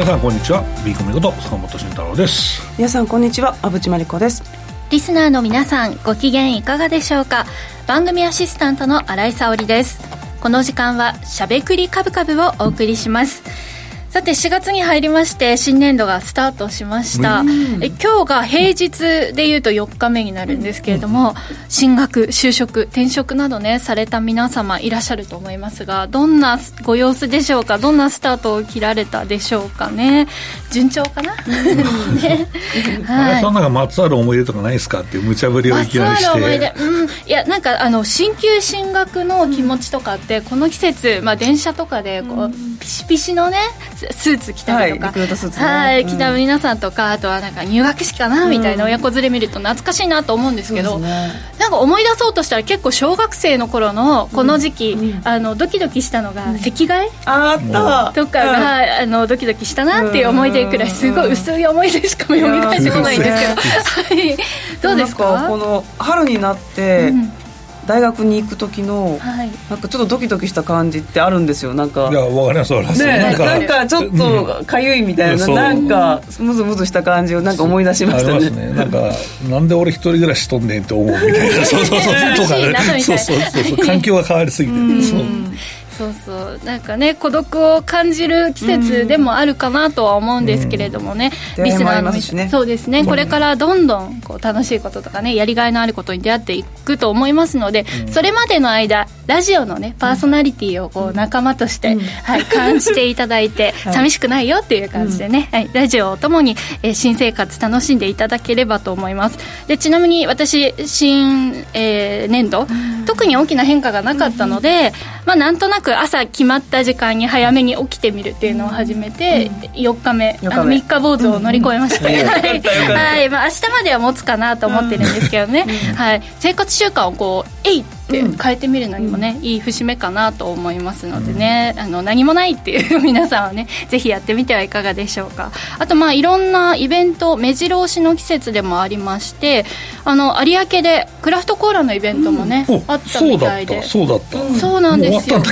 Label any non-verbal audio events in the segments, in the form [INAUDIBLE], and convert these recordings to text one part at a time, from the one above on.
皆さんこんにちは。ビーコミこと坂本慎太郎です。皆さんこんにちは。阿淵真理子です。リスナーの皆さんご機嫌いかがでしょうか？番組アシスタントの新井沙織です。この時間はしゃべくりカブカブをお送りしますさて4月に入りまして新年度がスタートしました。え今日が平日でいうと4日目になるんですけれども進学就職転職などねされた皆様いらっしゃると思いますがどんなご様子でしょうか？どんなスタートを切られたでしょうかね？順調かな、ね、[LAUGHS] はい、そんなまつわる思い出とかないですかっていう無茶ぶりをいきなりして。まつわる思い出。うん。いやなんかあの進級進学の気持ちとかって、この季節、まあ、電車とかでこう、ピシピシのねスーツ着たりとか、はい、着た皆さんとかあとはなんか入学式かなみたいな親子連れ見ると懐かしいなと思うんですけど、なんか思い出そうとしたら結構小学生の頃のこの時期、あのドキドキしたのが席替え、あった。とかが、あのドキドキしたなっていう思い出くらいすごい薄い思い出しか読み返してこないんですけど、はい、どうですか？この春になって、大学に行く時の、はい、なんかちょっとドキドキした感じってあるんですよ。なんかいやわかりますわかります、ね、なんかちょっとかゆいみたいな、う。ん、なんかムズムズした感じをなんか思い出しましたね。ね。なんかなんで俺一人暮らしとんねんって思うみたいな。[LAUGHS] そうそうそう。とかね。そうそうそう。そう。[LAUGHS] 環境が変わりすぎて。そうそうそう。なんかね孤独を感じる季節でもあるかなとは思うんですけれどもね、うん、リスナーのね。そうですね、これからどんどんこう楽しいこととかねやりがいのあることに出会っていくと思いますので、うん、それまでの間ラジオのねパーソナリティをこう仲間として、はい、感じていただいて、[LAUGHS] 寂しくないよっていう感じでね、はい、ラジオをともに、えー、新生活楽しんでいただければと思います。でちなみに私新、えー、年度、特に大きな変化がなかったので、まあなんとなく朝決まった時間に早めに起きてみるっていうのを始めて、4日目あの3日坊主を乗り越えまして、はい。まあ、明日までは持つかなと思ってるんですけどね、はい、生活習慣をこうえいって変えてみるのにもね、いい節目かなと思いますのでね、あの何もないっていう皆さんはねぜひやってみてはいかがでしょうか。あとまあいろんなイベント目白押しの季節でもありましてあの有明でクラフトコーラのイベントもね、あったみたいで。そうだった。そうなんですよ。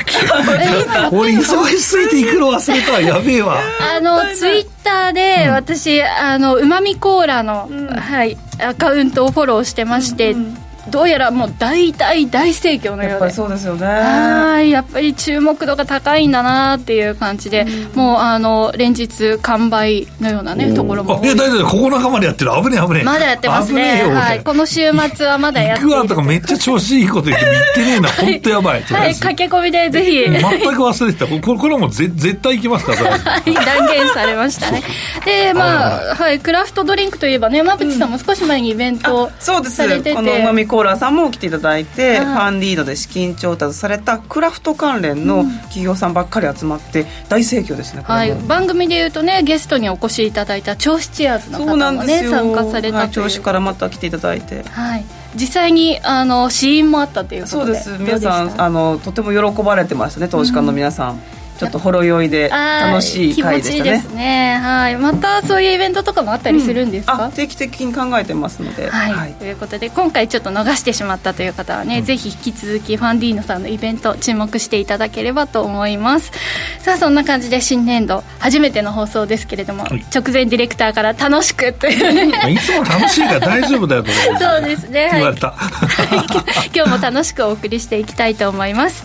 俺忙しすぎて行くの忘れたやべえわ。あのツイッターで私、あのうまみコーラの、はいアカウントをフォローしてまして、どうやらもう大大大盛況のようで。やっぱりそうですよね。はいやっぱり注目度が高いんだなっていう感じで、うん、もうあの連日完売のようなねところも。いや大丈夫9日までやってる。危ねえ危ねえ。まだやってますね。はい、この週末はまだやって行くわとかめっちゃ調子いいこと言って言ってねえな。本当やばい。はい駆け込みでぜひ。全く忘れてた。これこれはもうぜ絶対行きますからは。い断言されましたね。[LAUGHS] でまあはいクラフトドリンクといえばね馬淵さんも少し前にイベントされてて、うん、そうですこのうまみコーラさんも来ていただいて、ファンリードで資金調達されたクラフト関連の企業さんばっかり集まって大盛況ですね、はい、番組でいうとねゲストにお越しいただいた銚子チアーズの方もね参加されたという、はい、銚子からまた来ていただいて。はい。実際にあの試飲もあったということでそうです。皆さんあのとても喜ばれてましたね投資家の皆さん、うんちょっとほろ酔いで楽しい回でしたね。ですね。はい。またそういうイベントとかもあったりするんですか、うん、定期的に考えてますので、はい、はい、ということで今回ちょっと逃してしまったという方はね、うん、ぜひ引き続きファンディーノさんのイベント注目していただければと思います。さあそんな感じで新年度初めての放送ですけれども、はい、直前ディレクターから楽しくという。いつも楽しいから大丈夫だよ。そうですね、はい、[LAUGHS] 今日も楽しくお送りしていきたいと思います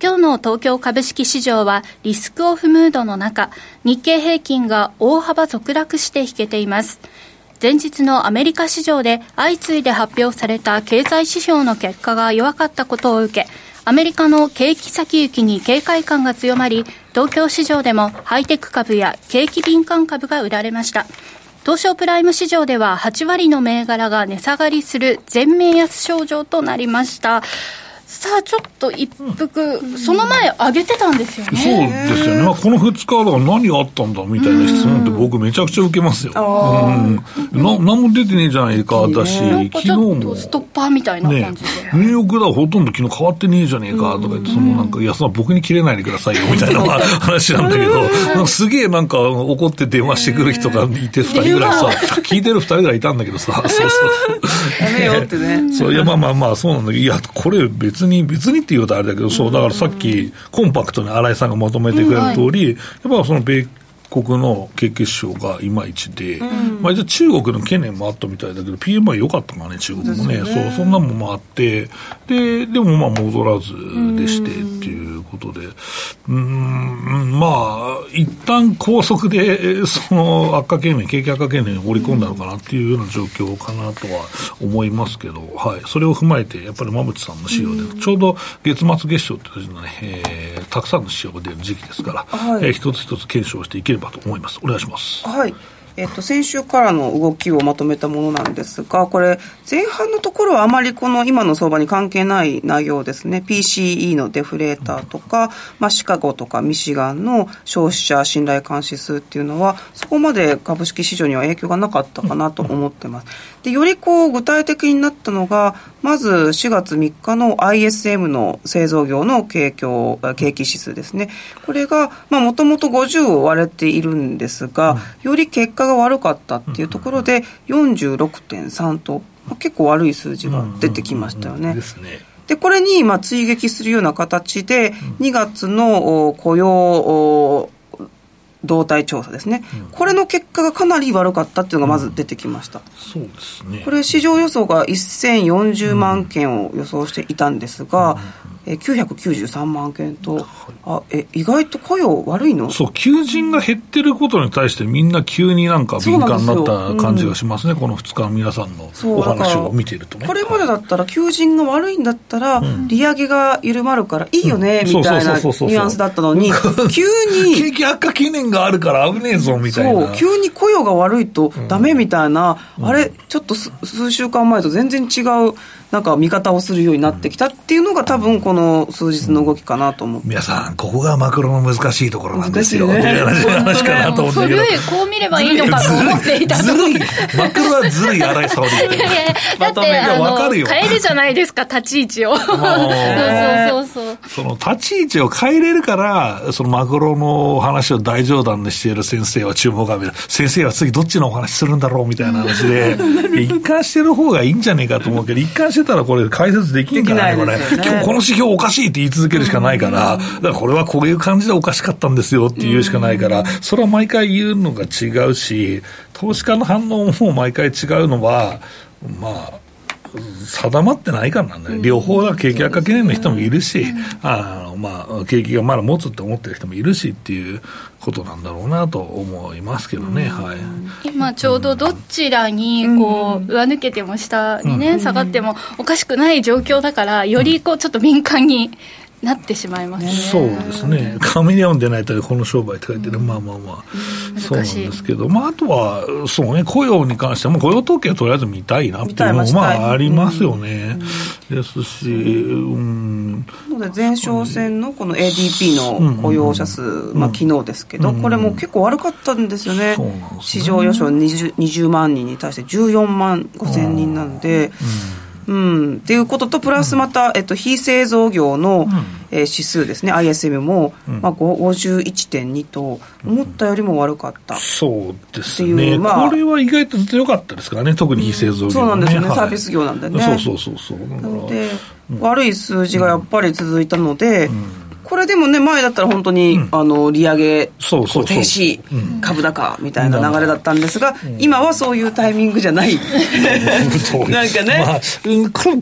今日の東京株式市場はリスクオフムードの中、日経平均が大幅続落して引けています。前日のアメリカ市場で相次いで発表された経済指標の結果が弱かったことを受け、アメリカの景気先行きに警戒感が強まり、東京市場でもハイテク株や景気敏感株が売られました。東証プライム市場では8割の銘柄が値下がりする全面安症状となりました。さあちょっと一服、うん、その前上げてたんですよね。そうですよね、まあ、この2日だから何あったんだみたいな質問って僕めちゃくちゃ受けますよ、うん、な何も出てねえじゃないかだし、昨日も。ストッパーみたいな感じで、ね、ニューヨークダウほとんど昨日変わってねえじゃねえかとか言って、そのなんかいやその僕に切れないでくださいよみたいな話なんだけど。なんかすげえなんか怒って電話してくる人がいて2人ぐらいさ聞いてる2人ぐらいいたんだけどさそうそう。やめよってね。そういやまあまあまあそうなんだけどいやこれ別別に、別にっていうとあれだけど、そう、だからさっき、コンパクトに新井さんがまとめてくれた通り、やっぱその米国の景気指標がいまいちで、うん、まあ、中国の懸念もあったみたいだけど、PMI 良かったからね、中国もね、ね。そうそんなもんもあって、ででもまあ戻らずでしてっていうことで、うん、まあ、一旦高速で、その悪化懸念、景気悪化懸念を織り込んだのかなっていうような状況かなとは思いますけど、はい、それを踏まえて、やっぱり馬淵さんの資料で、ちょうど月末月賞っていうのはね、えー、たくさんの指標が出る時期ですから、はい、えー、一つ一つ検証していければと思います。お願いします。はい。えっと、先週からの動きをまとめたものなんですが、これ、前半のところはあまりこの今の相場に関係ない内容ですね。PCE のデフレーターとか、まあ、シカゴとかミシガンの消費者信頼監視数っていうのは、そこまで株式市場には影響がなかったかなと思ってます。で、よりこう、具体的になったのが、まず4月3日の ISM の製造業の景況景気指数ですね。これが、まあ、もともと50を割れているんですが、より結果が悪かったっていうところで46.3と、まあ、結構悪い数字が出てきましたよね。でこれにまあ追撃するような形で、2月の雇用動態調査ですね、うん、これの結果がかなり悪かったっていうのがまず出てきました、うん、そうですね。これ市場予想が1040万件を予想していたんですが、え993万件と、あえ意外と雇用悪いの？そう、求人が減ってることに対して、みんな急になんか敏感になった感じがしますね、うん、この2日の皆さんのお話を見ているとね。これまでだったら、求人が悪いんだったら、利上げが緩まるからいいよね、みたいなニュアンスだったのに、急に。景気悪化懸念があるから危ねえぞ、みたいな。そう、急に雇用が悪いとダメみたいな、うん、あれ、ちょっと数週間前と全然違う。なんか見方をするようになってきたっていうのが多分この数日の動きかなと思って、皆さんここがマクロの難しいところなんですよ、ね、っていう話かなと思って古いこう見ればいいのかと思って。いたずるいマクロはずるい荒井沙織だってあの変えるじゃないですか立ち位置を。そうそうそうそう。その立ち位置を変えれるからそのマクロの話を大冗談でしている先生は注目を浴びる。先生は次どっちのお話するんだろうみたいな話で [LAUGHS] 一貫してる方がいいんじゃねえかと思うけど一貫してたらこれ解説できんからね、これ。今日この指標おかしいって言い続けるしかないから、だからこれはこういう感じでおかしかったんですよって言うしかないから、それは毎回言うのが違うし、投資家の反応も毎回違うのは、まあ、定まってないからなんだよ、両方が景気悪化懸念の人もいるし、あのまあ、景気がまだ持つって思ってる人もいるしっていうことなんだろうなと思いますけどね、はい、今ちょうどどちらにこう上抜けても下にね、下がってもおかしくない状況だからよりこうちょっと敏感になってしまいますね。そうですね。カメレオンでないとこの商売って書いてる、うん、まあまあまあ、そうなんですけど、まああとは、そうね、雇用に関しても雇用統計はとりあえず見たいなっていうのもまあありますよね。うん、ですし、うん。ので前哨戦のこの ADP の雇用者数、まあ昨日ですけど、これも結構悪かったんですよね。ね市場予想 20, 20万人に対して14万5千人なんで、うんうん、っていうことと、プラスまた、えっと、非製造業の、うん、えー、指数ですね、ISM も、うん、まあ、51.2と、思ったよりも悪かった、そうですね、まあ、これは意外と強かったですからね、特に非製造業、ね、そうなんですよね、はい、サービス業なんでね。そうそうそうそう。なので、悪い数字がやっぱり続いたので、これでもね、前だったら本当に、うん、あの利上げそうそう停止、うん、株高みたいな流れだったんですが、うん、今はそういうタイミングじゃない、なんかね、まあ、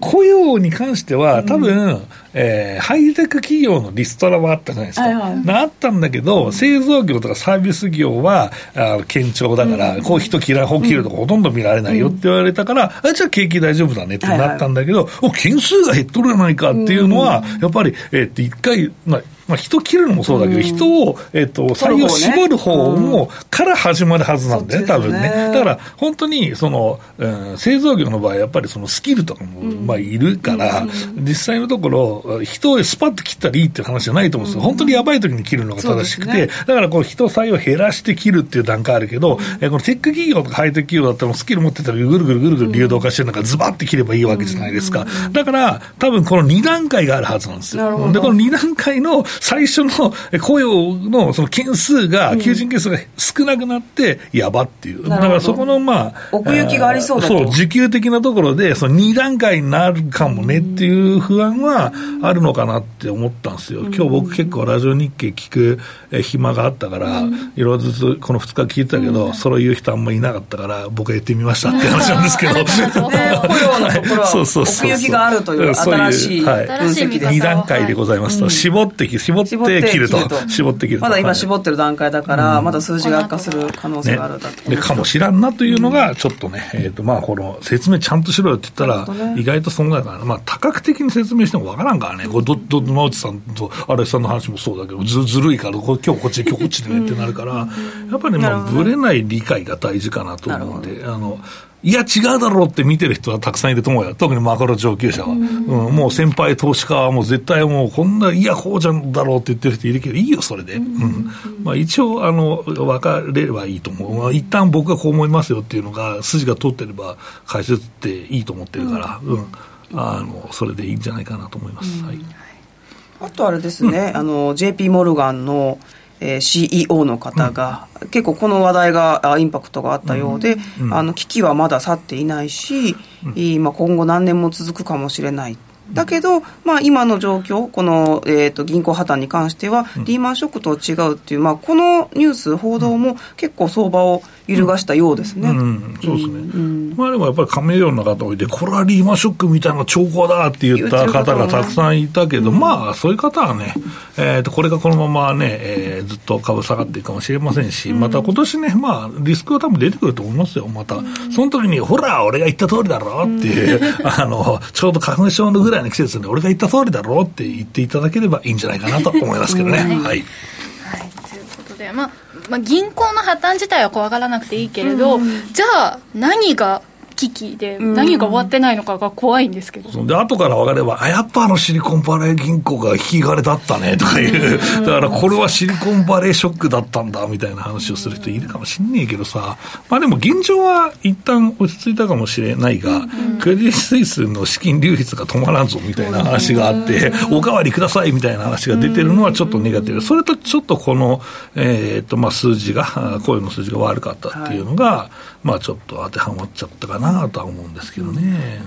雇用に関しては、多分、えー、ハイテク企業のリストラはあったじゃないですか。はいはい、あったんだけど、製造業とかサービス業は、あ堅調だから、うん、こう人嫌い、本切るとかほとんど見られないよって言われたから、うん、あじゃあ景気大丈夫だねってなったんだけど、はいはい、お、件数が減っとるじゃないかっていうのは、やっぱり、えー、って一回、まあ、まあ、人切るのもそうだけど、人を、えっ、と、採用絞る方も、から始まるはずなんだよね、多分ね。だから、本当に、その、うん、製造業の場合、やっぱりそのスキルとかも、まあ、いるから、実際のところ、人をスパッと切ったらいいっていう話じゃないと思うんですよ。本当にやばい時に切るのが正しくて、だから、こう、人採用減らして切るっていう段階あるけど、えこのテック企業とかハイテク企業だったら、スキル持ってたら、ぐるぐるぐるぐる流動化してるのがズバッて切ればいいわけじゃないですか。だから、多分この2段階があるはずなんですよ。で、この2段階の最初の雇用のその件数が、求人件数が少なくなって、やばっていう、だからそこのまあ、奥行きがありそうだそう、需給的なところで、その2段階になるかもねっていう不安はあるのかなって思ったんですよ、今日僕、結構ラジオ日経聞く暇があったから、いろいろずつこの2日聞いてたけど、それを言う人あんまりいなかったから、僕はやってみましたって話なんですけど、ね、雇用のところは、[LAUGHS] 奥行きがあるという新しい分析で、2段階でございますと、絞って絞って切るると、絞ってきるまだ今、絞ってる段階だから、まだ数字が悪化する可能性があるだと、ね、でかもしらんなというのが、ちょっとね、えーとまあ、この説明ちゃんとしろよって言ったら、意外とそんなから、まあ、多角的に説明してもわからんからね、これど、ど、野内さんと荒井さんの話もそうだけど、ずずるいから、今日こっちで、今日こっちでねってなるから、やっぱり、まあ、ぶれない理解が大事かなと思うんで、あの、いや、違うだろうって見てる人はたくさんいると思うよ。特にマクロ上級者は。うん、うん、もう先輩投資家はもう絶対もうこんな、いや、こうじゃんだろうって言ってる人いるけど、いいよ、それで。うん。まあ一応、あの、分かれればいいと思う。まあ、一旦僕がこう思いますよっていうのが、筋が通ってれば解説っていいと思ってるから、うん。あの、それでいいんじゃないかなと思います。はい。あとあれですね、あの、JP モルガンの、えー、CEO の方が、うん、結構この話題がインパクトがあったようで、うん。うん、あの危機はまだ去っていないし、まあ、今後何年も続くかもしれないだけど、まあ、今の状況、この、えーと、銀行破綻に関しては、リーマンショックと違うっていう、まあ、このニュース、報道も結構相場を揺るがしたようですね。うん、うん、そうですね。うん、まあでもやっぱりカメレオンの方をいて、これはリーマンショックみたいな兆候だって言った方がたくさんいたけど、ね、まあそういう方はね、えー、とこれがこのままね、えー、ずっと株下がっていくかもしれませんし、また今年ね、まあリスクは多分出てくると思いますよ、また。その時に、ほら、俺が言った通りだろっていう、[LAUGHS] あの、ちょうど花粉症のぐらいの季節で、俺が言った通りだろって言っていただければいいんじゃないかなと思いますけどね。[LAUGHS] はい。はい、ということで、まあ、まあ、銀行の破綻自体は怖がらなくていいけれど、うん、じゃあ何が危機で何が終わってないのかが怖いんですけど、う。ん、で後から分かればあやっぱあのシリコンバレー銀行が引き金だったねとかいう、うん、だからこれはシリコンバレーショックだったんだみたいな話をする人いるかもしんねえけどさ。まあでも現状は一旦落ち着いたかもしれないが、うん、クレディ・スイスの資金流出が止まらんぞみたいな話があって、おかわりくださいみたいな話が出てるのはちょっとネガティブ。それとちょっとこの、えーとまあ、数字が声の数字が悪かったっていうのが、はいまあちょっと当てはまっちゃったかなとは思うんですけどね。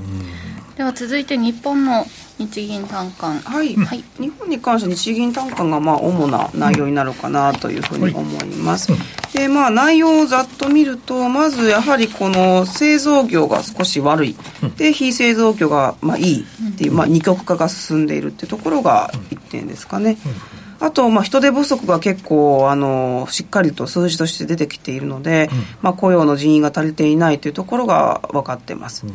うん、では続いて日本の日銀短観、はい、はい、日本に関して日銀短観がまあ主な内容になるかなというふうに思います。はいでまあ、内容をざっと見るとまずやはりこの製造業が少し悪い、で非製造業がまあいいっていう、まあ、二極化が進んでいるっていうところが一点ですかね。あと、まあ、人手不足が結構あのしっかりと数字として出てきているので、うん、まあ、雇用の人員が足りていないというところが分かってます。うん。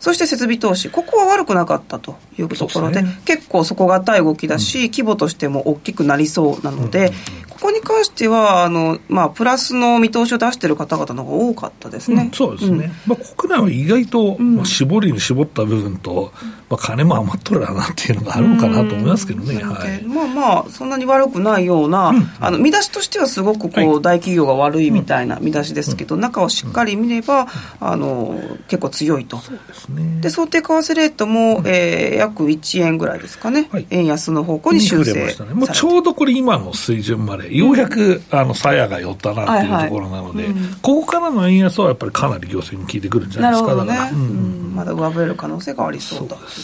そして設備投資、ここは悪くなかったというところで、でね、結構底堅い動きだし、うん、規模としても大きくなりそうなので、ここに関してはあの、まあ、プラスの見通しを出している方々の方が多かったですね、うん、そうですね、うん、まあ、国内は意外と、まあ、絞りに絞った部分と、まあ、金も余っとるなっていうのがあるのかなと思いますけどね、はい、まあまあ、そんなに悪くないような、あの見出しとしてはすごくこう、はい、大企業が悪いみたいな見出しですけど、中をしっかり見れば、あの結構強いと。そうですね、で想定為替レートも、えー、約1円ぐらいですかね、はい、円安の方向に修正、ね、もうちょうどこれ、今の水準まで、ようやく、あの鞘が寄ったなっていうところなので、はいはいうん、ここからの円安はやっぱりかなり業績に効いてくるんじゃないですか、ね、だから、うん、まだ上振れる可能性がありそうだそうです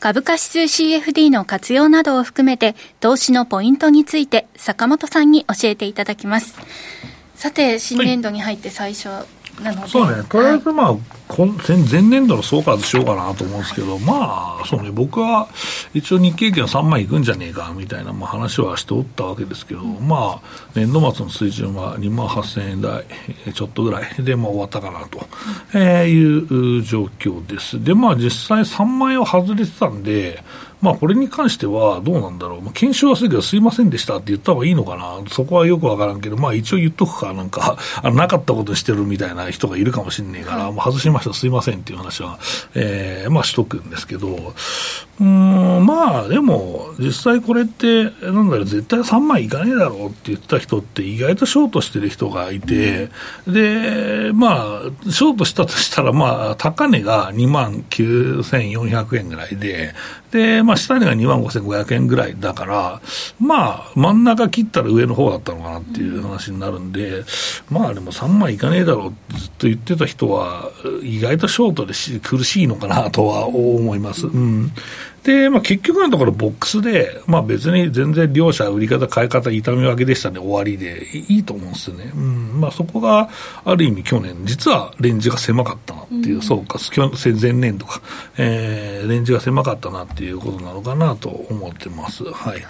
株価指数 CFD の活用などを含めて投資のポイントについて坂本さんに教えていただきます。さて新年度に入って最初なので、そうね。とりあえずまあ、はい前年度の総括しようかなと思うんですけど、まあ、そうね、僕は一応日経平均は3万いくんじゃねえかみたいな、まあ、話はしておったわけですけど、まあ、年度末の水準は2万8000円台ちょっとぐらいで、まあ、終わったかなと、えー、いう状況です。で、まあ、実際3万円を外れてたんで、まあ、これに関してはどうなんだろう、まあ、検証はするけど、すいませんでした。って言った方がいいのかな、そこはよくわからんけど、まあ、一応言っとくか、なんか、[LAUGHS] あのなかったことしてるみたいな人がいるかもしれないから、もう外しました、すいませんっていう話は、えー、まあ、しとくんですけど、うん、まあ、でも、実際これって、なんだろう、絶対3万いかねえだろうって言った人って、意外とショートしてる人がいて、で、まあ、ショートしたとしたら、まあ、高値が2万9400円ぐらいで、で、まあ、下値が2万5500円ぐらいだから、まあ、真ん中切ったら上の方だったのかなっていう話になるんで、まあ、でも3万いかねえだろうってずっと言ってた人は、意外とショートで苦しいのかなとは思います。うんで、まあ、結局のところ、ボックスで、まあ、別に全然両者、売り方、買い方、痛み分けでしたね、終わりで、いいと思うんですよね、うん。まあ、そこがある意味、去年、実はレンジが狭かったなっていう、うん、そうか、前年度か、えー、レンジが狭かったなっていうことなのかなと思ってます。はい、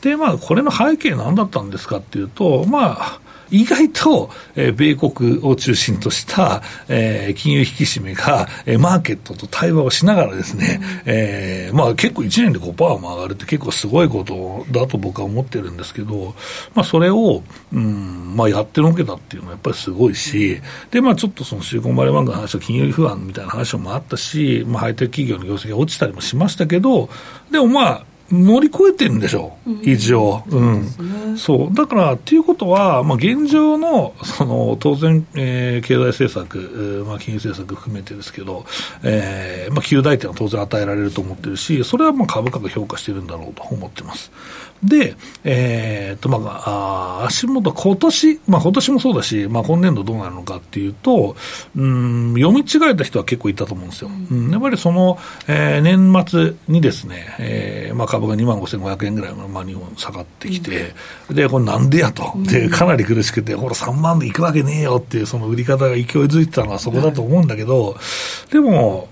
で、まあ、これの背景、なんだったんですかっていうと、まあ、意外と、えー、米国を中心とした、えー、金融引き締めが、えー、マーケットと対話をしながらですね、うん、えー、まあ結構1年で5%も上がるって結構すごいことだと僕は思ってるんですけど、まあそれを、うん、まあやってのけたっていうのはやっぱりすごいし、で、まあちょっとそのシリコンバレーバンクの話は金融不安みたいな話もあったし、まあハイテク企業の業績が落ちたりもしましたけど、でもまあ、乗り越えてるんでしょう、一応。うん。そう。だから、っていうことは、まあ、現状の、その、当然、えー、経済政策、まあ、金融政策含めてですけど、えー、まあ、旧大点は当然与えられると思ってるし、それはまあ株価が評価してるんだろうと思ってます。で、えー、っと、まあ、あ足元、今年、まあ今年もそうだし、まあ今年度どうなるのかっていうと、うん、読み違えた人は結構いたと思うんですよ。うん、やっぱりその、えー、年末にですね、えー、まあ株が2万5500円ぐらいの、まあ日本下がってきて、うん、で、これなんでやと。で、かなり苦しくて、ほら3万でいくわけねえよっていう、その売り方が勢いづいてたのはそこだと思うんだけど、でも、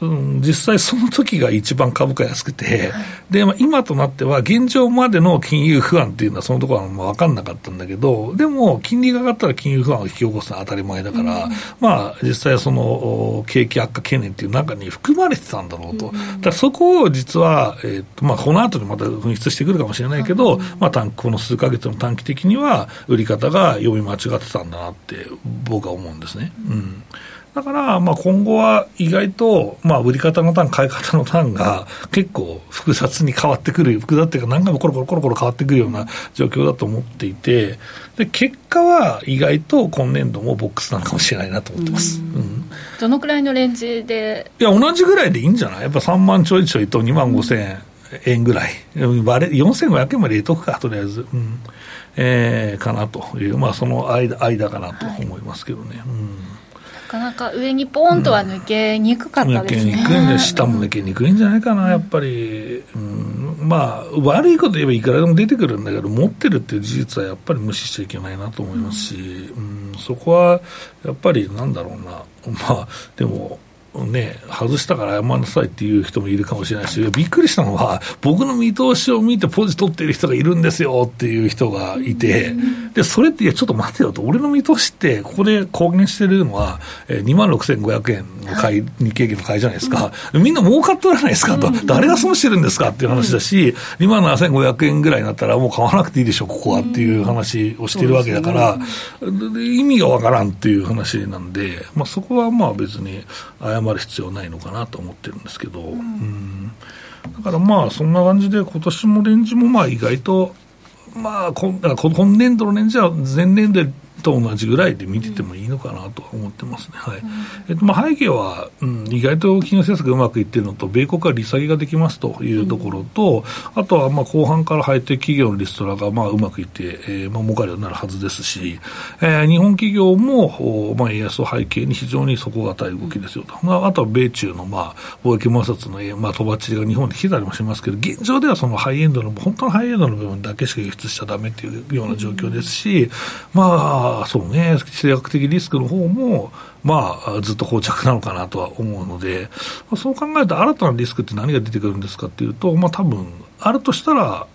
うん、実際その時が一番株価安くて、で、まあ、今となっては現状までの金融不安っていうのはそのところは分かんなかったんだけど、でも金利が上がったら金融不安を引き起こすのは当たり前だから、うん、まあ実際その景気悪化懸念っていう中に含まれてたんだろうと。うん、だそこを実は、えー、っと、まあこの後にまた噴出してくるかもしれないけど、うん、まあ短この数か月の短期的には売り方が読み間違ってたんだなって僕は思うんですね。うんだから、まあ、今後は意外と、まあ、売り方のターン、買い方のターンが結構複雑に変わってくる、複雑っていうか、何回もコロコロコロコロ変わってくるような状況だと思っていて、で結果は意外と今年度もボックスなのかもしれないなと思ってます。うん、どのくらいのレンジで？いや、同じぐらいでいいんじゃない？やっぱ3万ちょいちょいと2万5千円ぐらい、4500円まで入れとくか、とりあえず。うん。えー、かなという、まあ、その間間かなと思いますけどね。うん。なかなか上にポーンとは抜けにくかったですね、抜けにくいんで下も抜けにくいんじゃないかなやっぱり、うん、まあ悪いこと言えばいくらでも出てくるんだけど持ってるっていう事実はやっぱり無視しちゃいけないなと思いますし、うん、そこはやっぱりなんだろうな。まあでもね、外したから謝んなさいっていう人もいるかもしれないし、びっくりしたのは、僕の見通しを見てポジ取ってる人がいるんですよっていう人がいて、で、それって、いや、ちょっと待てよと、俺の見通しって、ここで公言してるのは、えー、2万6500円の買い、日経平均の買いじゃないですか、みんな儲かってないですかと、誰が損してるんですかっていう話だし、2万7500円ぐらいになったら、もう買わなくていいでしょ、ここはっていう話をしてるわけだから、意味がわからんっていう話なんで、まあ、そこはまあ別に謝る必要ないのかなと思ってるんですけど、うん、だからまあそんな感じで今年もレンジもまあ意外とまあ今今年度のレンジは前年度と同じぐらいで見ててもいいのかなと思ってますね、はい。えっとまあ、背景は、うん、意外と金融政策がうまくいってるのと、米国は利下げができますというところと、あとはまあ後半から入って企業のリストラがまあうまくいって、えーまあ、儲かるようになるはずですし、えー、日本企業も、まあ、円安を背景に非常に底堅い動きですよと、まあ、あとは米中のまあ貿易摩擦の、まあ、とばっちりが日本で来てたりもしますけど、現状ではそのハイエンドの、本当のハイエンドの部分だけしか輸出しちゃだめっていうような状況ですし、まあ、そうね、地政学的リスクの方も、まあ、ずっと膠着なのかなとは思うので、まあ、そう考えると、新たなリスクって何が出てくるんですかっていうと、まあ多分あるとしたら、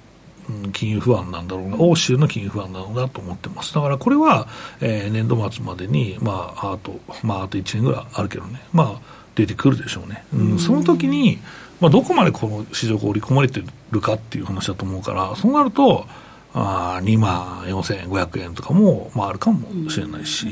金融不安なんだろうな、欧州の金融不安なのだと思ってます。だからこれは、えー、年度末までに、まあ、あと、まあ、あと1年ぐらいあるけどね、まあ、出てくるでしょうね。うん、その時に、まあ、どこまでこの市場が織り込まれてるかっていう話だと思うから、そうなると、あ2万4500円とかも、まあ、あるかもしれないし、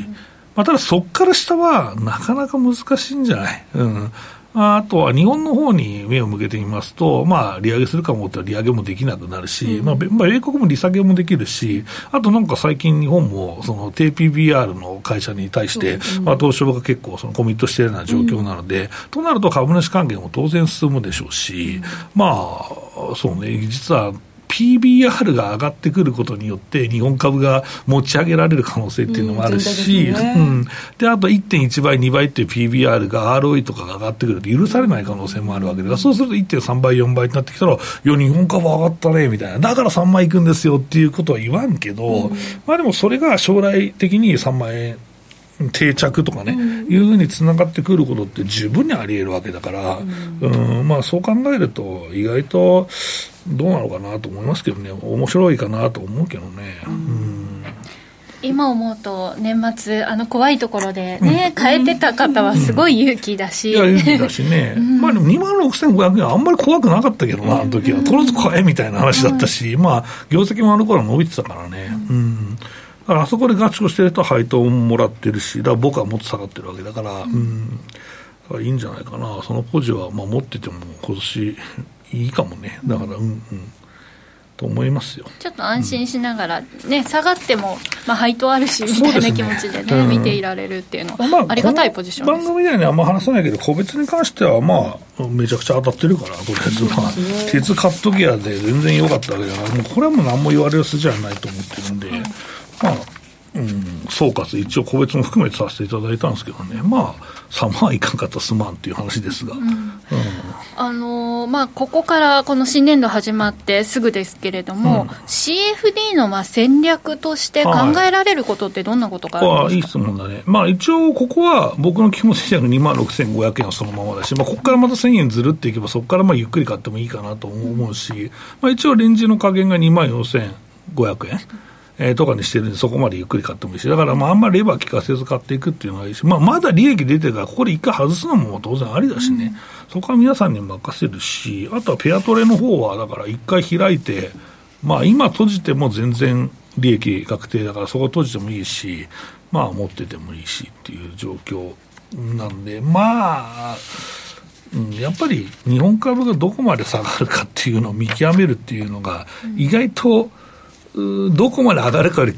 まあ、ただそこから下はなかなか難しいんじゃない、うん、あとは日本の方に目を向けてみますと、まあ、利上げするかもって利上げもできなくなるし、うん、まあ、米国も利下げもできるし、あとなんか最近日本も、その低 PBR の会社に対して、うん、まあ、東証が結構そのコミットしているような状況なので、うん、となると株主還元も当然進むでしょうし、まあ、そうね、実は PBR が上がってくることによって、日本株が持ち上げられる可能性っていうのもあるし、うんね。うん、であと1.1倍、2倍っていう PBR が ROE とかが上がってくると許されない可能性もあるわけで、そうすると1.3倍、4倍になってきたら、いや、日本株上がったねみたいな、だから3万いくんですよっていうことは言わんけど、うん、まあでもそれが将来的に3万円定着とかね、うん、いうふうにつながってくることって十分にあり得るわけだから、うん、うんまあ、そう考えると、意外とどうなのかなと思いますけどね、面白いかなと思うけどね。うん。今思うと年末あの怖いところでね、うん、変えてた方はすごい勇気だし、うん、いや勇気だしね、[LAUGHS] うん、まあでも2万6500円あんまり怖くなかったけどなあの時は、とりあえず買えみたいな話だったし、まあ業績もあの頃伸びてたからね。うんあそこでガチをしてると配当ももらってるし、だから僕はもっと下がってるわけだから、うん、だからいいんじゃないかな、そのポジはまあ持ってても今年いいかもね、だから、うん、うん。と思いますよ。ちょっと安心しながら、ね、下がっても、まあ、配当あるしみたいな気持ちでね、見ていられるっていうのは、まあ、ありがたいポジション番組ではね、あんま話さないけど、個別に関しては、まあ、めちゃくちゃ当たってるから、とりあえず、まあ、鉄カットギアで全然良かったわけだから、もうこれはもう何も言われる筋合いないと思ってるんで。うんまあ、うん、総括、一応個別も含めてさせていただいたんですけどね、まあ、3万いかんかったらすまんっていう話ですが、うん。うん、あのー、まあ、ここからこの新年度始まってすぐですけれども、うん、CFD のまあ戦略として考えられることってどんなことかあるんですか、はい、いい質問だね、まあ、一応、ここは僕の基本戦略2万6500円はそのままだし、まあ、ここからまた1000円ずるっていけば、そこからまあゆっくり買ってもいいかなと思うし、まあ、一応、レンジの加減が2万4500円。えー、とかにしてるんで、そこまでゆっくり買ってもいいし、だからまああんまりレバー効かせず買っていくっていうのがいいし、まあ、まだ利益出てるから、ここで一回外すのも当然ありだしね、うん、そこは皆さんに任せるし、あとはペアトレの方は、だから一回開いて、まあ今閉じても全然利益確定だから、そこ閉じてもいいし、まあ持っててもいいしっていう状況なんで、まあ、うん、やっぱり日本株がどこまで下がるかっていうのを見極めるっていうのが、意外と、どこまで上がるかより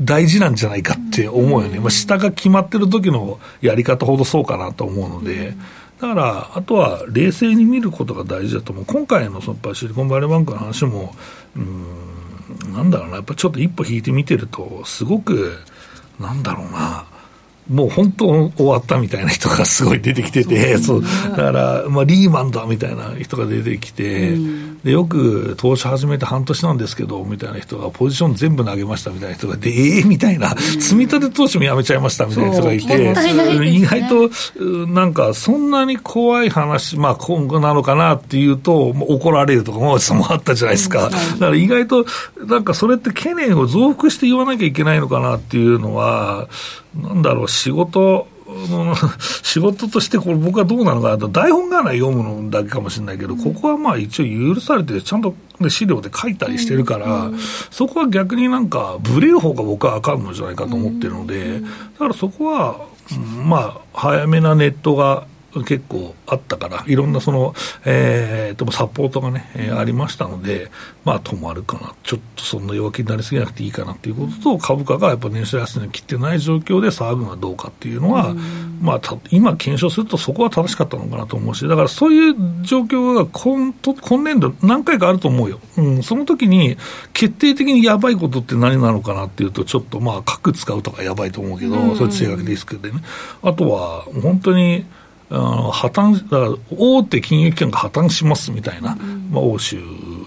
大事なんじゃないかって思うよね、まあ、下が決まってる時のやり方ほどそうかなと思うので、だから、あとは冷静に見ることが大事だと思う、今回のそのシリコンバレーバンクの話も、うん、なんだろうな、やっぱちょっと一歩引いて見てると、すごく、なんだろうな、もう本当終わったみたいな人がすごい出てきてて、そう、ね、だから、まあ、リーマンだみたいな人が出てきて、うん、でよく投資始めて半年なんですけど、みたいな人が、ポジション全部投げましたみたいな人がで、ええー、みたいな、うん、積み立て投資もやめちゃいましたみたいな人がいて、ね、意外と、なんか、そんなに怖い話、まあ、今後なのかなっていうと、怒られるとかもあったじゃないですか。だから意外と、なんかそれって懸念を増幅して言わなきゃいけないのかなっていうのは、なんだろう、仕事、[LAUGHS] 仕事としてこれ僕はどうなのかな台本がない読むのだけかもしれないけど、ここはまあ一応許されてちゃんと、ね、資料で書いたりしてるから、そこは逆になんかブレる方が僕はあかんのじゃないかと思ってるので、だからそこは、まあ早めなネットが結構あったから、いろんなその、えー、とサポートがね、えー、ありましたので、まあ、止まるかな、ちょっとそんな弱気になりすぎなくていいかなっていうことと、株価がやっぱ年初安値切ってない状況で騒ぐのはどうかっていうのは、まあ、今、検証すると、そこは正しかったのかなと思うし、だからそういう状況が今今年度、何回かあると思うよ、うん、その時に決定的にやばいことって何なのかなっていうと、ちょっとまあ、核使うとかやばいと思うけど、それ地政学リスクでね。あとは、本当に、あの破綻大手金融機関が破綻しますみたいな、うん、まあ、欧州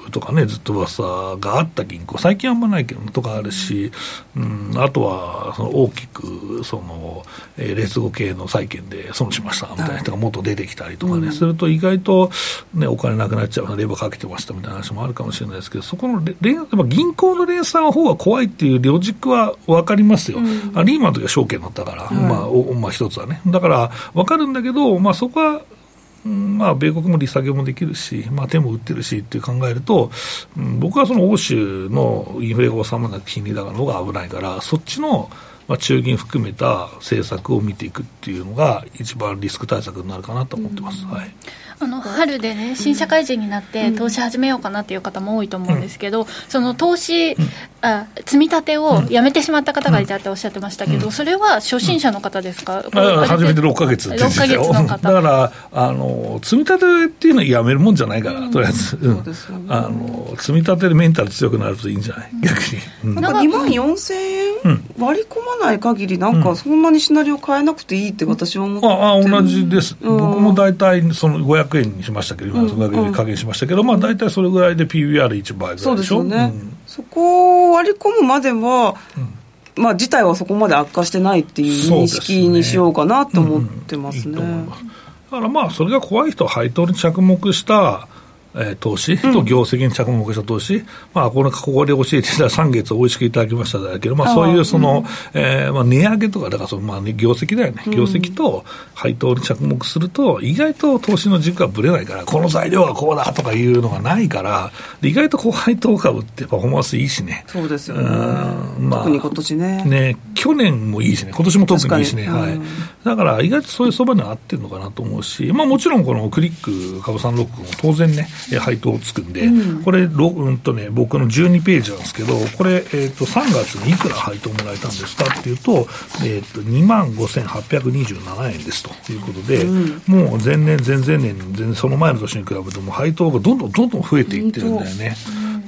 とかね、ずっと噂があった銀行、最近あんまないけど、とかあるし、うん、あとはその大きくその、えー、劣後系の債券で損しましたみたいな人がもっと出てきたりとかね、はい、すると意外と、ね、お金なくなっちゃうレバーかけてましたみたいな話もあるかもしれないですけど、そこの連やっぱ銀行の連鎖の方が怖いっていうロジックは分かりますよ、うん、あリーマンの時は証券だったから、はい、まあおまあ、一つはね。だから分かるんだけど、まあ、そこはまあ、米国も利下げもできるし、まあ、手も打ってるしって考えると、うん、僕はその欧州のインフレが収まらなく金利高の方が危ないから、そっちの、まあ、中銀含めた政策を見ていくっていうのが、一番リスク対策になるかなと思ってます。はい、あの春でね、新社会人になって投資始めようかなっていう方も多いと思うんですけど、その投資、あ積み立てをやめてしまった方がいたっておっしゃってましたけど、それは初心者の方ですか、初めて。6か月6か月の方。だからあの、積み立てっていうのはやめるもんじゃないから、とりあえず、うん。あの、積み立てでメンタル強くなるといいんじゃない、逆に。なんか2万4000円割り込まない限り、なんかそんなにシナリオ変えなくていいって私は思って、ああ同じです、僕も大体その500 500円にしましたけど、今、500円に加減しましたけど、まあ大体それぐらいで PBR1 倍ぐらいでしょ？そうですよね。そこを割り込むまでは、まあ、事態はそこまで悪化してないっていう認識にしようかなと思ってますね。だからまあ、それが怖い人は配当に着目したえー、投資？と業績に着目した投資、うん、まあ、このここで教えていた3月美味しくいただきましただけど、まあ、そういうその、うん、えー、まあ、値上げとか、だからその、まあ、ね、業績だよね、業績と配当に着目すると、意外と投資の軸はぶれないから、この材料はこうだとかいうのがないから、意外とこう配当株ってパフォーマンスいいしね。そうですよね。まあ、特に今年ね。ね、去年もいいしね、今年も特にいいしね。はい。だから、意外とそういう相場には合ってるのかなと思うし、まあ、もちろんこのクリック株365も当然ね、配当つくんで、うん、これ、うんとね、僕の12ページなんですけど、これ、えっ、ー、と、3月にいくら配当もらえたんですかっていうと、えっ、ー、と、2万5827円ですということで、うん、もう前年、前々年、全然その前の年に比べても配当がどんどんどんどん増えていってるんだよね。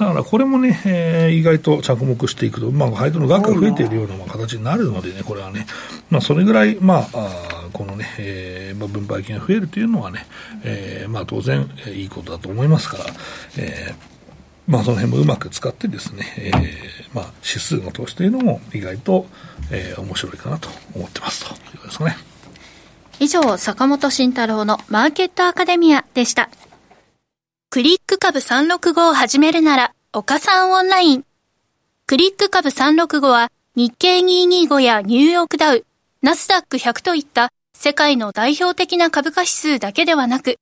だからこれもね、えー、意外と着目していくと、まあ、配当の額が増えているような形になるのでね、これはね、まあ、それぐらい、まあ、あこのね、えーまあ、分配金が増えるというのはね、えーまあ、当然、えー、いいことだと思いますから、えーまあ、その辺もうまく使ってですね、えーまあ、指数の投資というのも意外と、えー、面白いかなと思ってますということですかね。以上、坂本慎太郎のマーケットアカデミアでした。クリック株365を始めるなら、岡さんオンライン。クリック株365は日経225やニューヨークダウ、ナスダック100といった世界の代表的な株価指数だけではなく、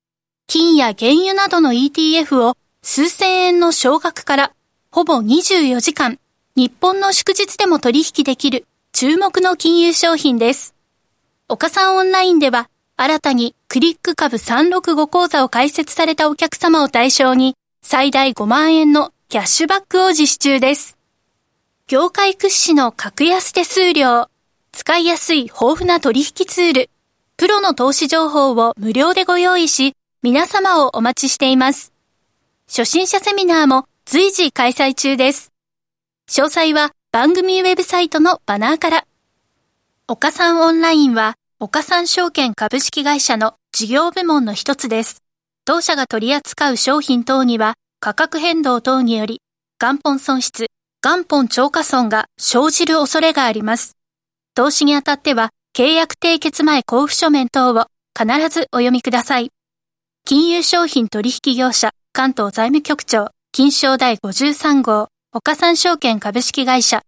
金や原油などの ETF を数千円の少額からほぼ24時間、日本の祝日でも取引できる注目の金融商品です。岡さんオンラインでは新たにクリック株365講座を開設されたお客様を対象に最大5万円のキャッシュバックを実施中です。業界屈指の格安手数料、使いやすい豊富な取引ツール、プロの投資情報を無料でご用意し、皆様をお待ちしています。初心者セミナーも随時開催中です。詳細は番組ウェブサイトのバナーから。岡三オンラインは、岡三証券株式会社の事業部門の一つです。当社が取り扱う商品等には、価格変動等により、元本損失、元本超過損が生じる恐れがあります。投資にあたっては、契約締結前交付書面等を必ずお読みください。金融商品取引業者関東財務局長金賞第53号岡三証券株式会社